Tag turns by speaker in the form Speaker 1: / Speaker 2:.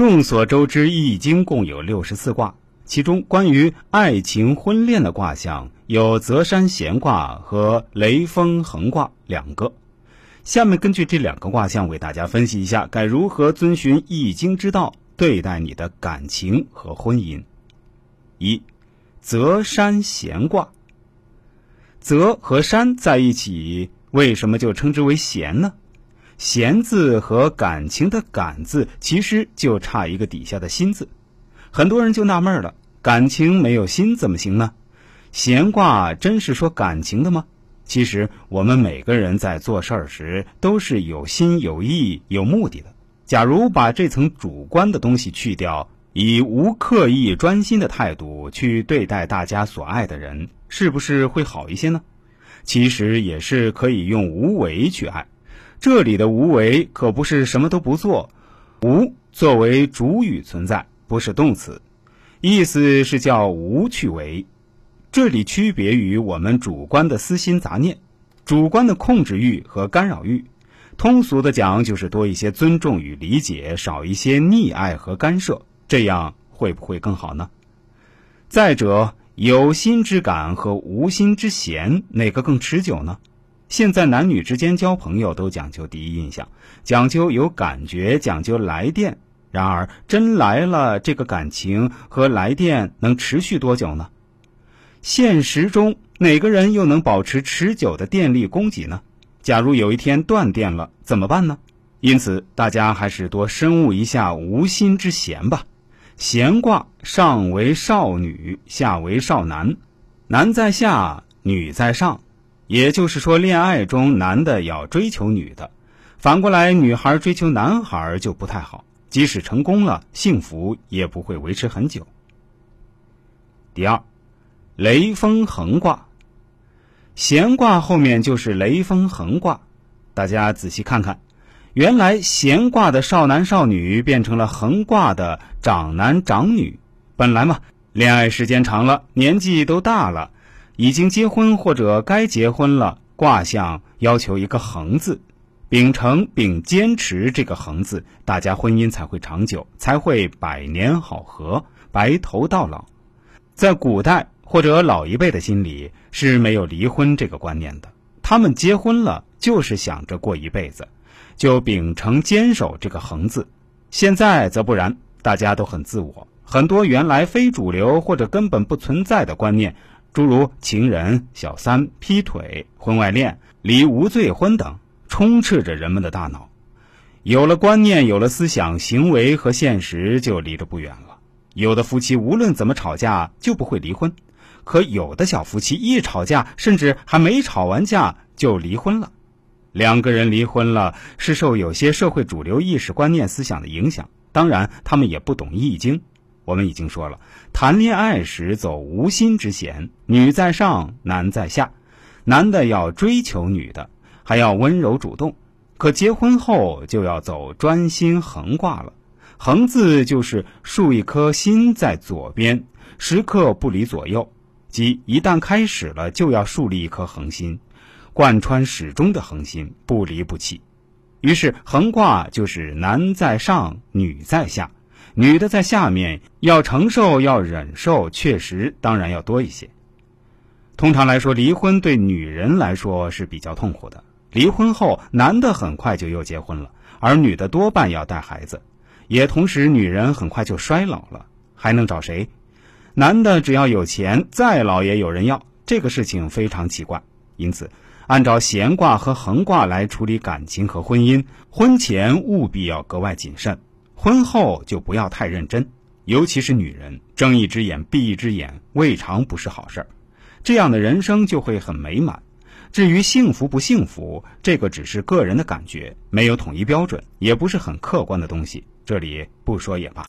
Speaker 1: 众所周知，《易经》共有六十四卦，其中关于爱情、婚恋的卦象有泽山咸卦和雷风恒卦两个。下面根据这两个卦象，为大家分析一下该如何遵循《易经》之道对待你的感情和婚姻。一，泽山咸卦。泽和山在一起，为什么就称之为咸呢？闲字和感情的感字，其实就差一个底下的心字。很多人就纳闷了：感情没有心怎么行呢？闲卦真是说感情的吗？其实我们每个人在做事儿时都是有心有意有目的的。假如把这层主观的东西去掉，以无刻意专心的态度去对待大家所爱的人，是不是会好一些呢？其实也是可以用无为去爱。这里的无为可不是什么都不做，无作为主语存在，不是动词，意思是叫无去为。这里区别于我们主观的私心杂念、主观的控制欲和干扰欲。通俗的讲，就是多一些尊重与理解，少一些溺爱和干涉，这样会不会更好呢？再者，有心之感和无心之嫌，哪个更持久呢？现在男女之间交朋友都讲究第一印象，讲究有感觉，讲究来电。然而真来了，这个感情和来电能持续多久呢？现实中哪个人又能保持持久的电力供给呢？假如有一天断电了，怎么办呢？因此，大家还是多深悟一下无心之嫌吧。闲卦上为少女，下为少男，男在下，女在上。也就是说，恋爱中男的要追求女的，反过来女孩追求男孩就不太好。即使成功了，幸福也不会维持很久。第二，雷风横卦，闲卦后面就是雷风横卦。大家仔细看看，原来闲卦的少男少女变成了横卦的长男长女。本来嘛，恋爱时间长了，年纪都大了。已经结婚或者该结婚了，卦象要求一个恒字，秉承并坚持这个恒字，大家婚姻才会长久，才会百年好合，白头到老。在古代或者老一辈的心里是没有离婚这个观念的，他们结婚了就是想着过一辈子，就秉承坚守这个恒字。现在则不然，大家都很自我，很多原来非主流或者根本不存在的观念。诸如情人、小三、劈腿、婚外恋、离无罪婚等，充斥着人们的大脑。有了观念，有了思想，行为和现实就离得不远了。有的夫妻无论怎么吵架就不会离婚，可有的小夫妻一吵架，甚至还没吵完架就离婚了。两个人离婚了，是受有些社会主流意识观念思想的影响，当然。他们也不懂易经。我们已经说了，谈恋爱时走无心之嫌，女在上，男在下，男的要追求女的，还要温柔主动。可结婚后就要走专心横挂了，横字就是竖一颗心在左边，时刻不离左右，即一旦开始了，就要树立一颗恒心，贯穿始终的恒心，不离不弃。于是横挂就是男在上，女在下。女的在下面要承受要忍受，确实当然要多一些。通常来说，离婚对女人来说是比较痛苦的。离婚后，男的很快就又结婚了，而女的多半要带孩子，也同时女人很快就衰老了，还能找谁？男的只要有钱，再老也有人要，这个事情非常奇怪。因此，按照闲卦和横卦来处理感情和婚姻，婚前务必要格外谨慎。婚后就不要太认真，尤其是女人，睁一只眼闭一只眼，未尝不是好事儿。这样的人生就会很美满。至于幸福不幸福，这个只是个人的感觉，没有统一标准，也不是很客观的东西。这里不说也罢。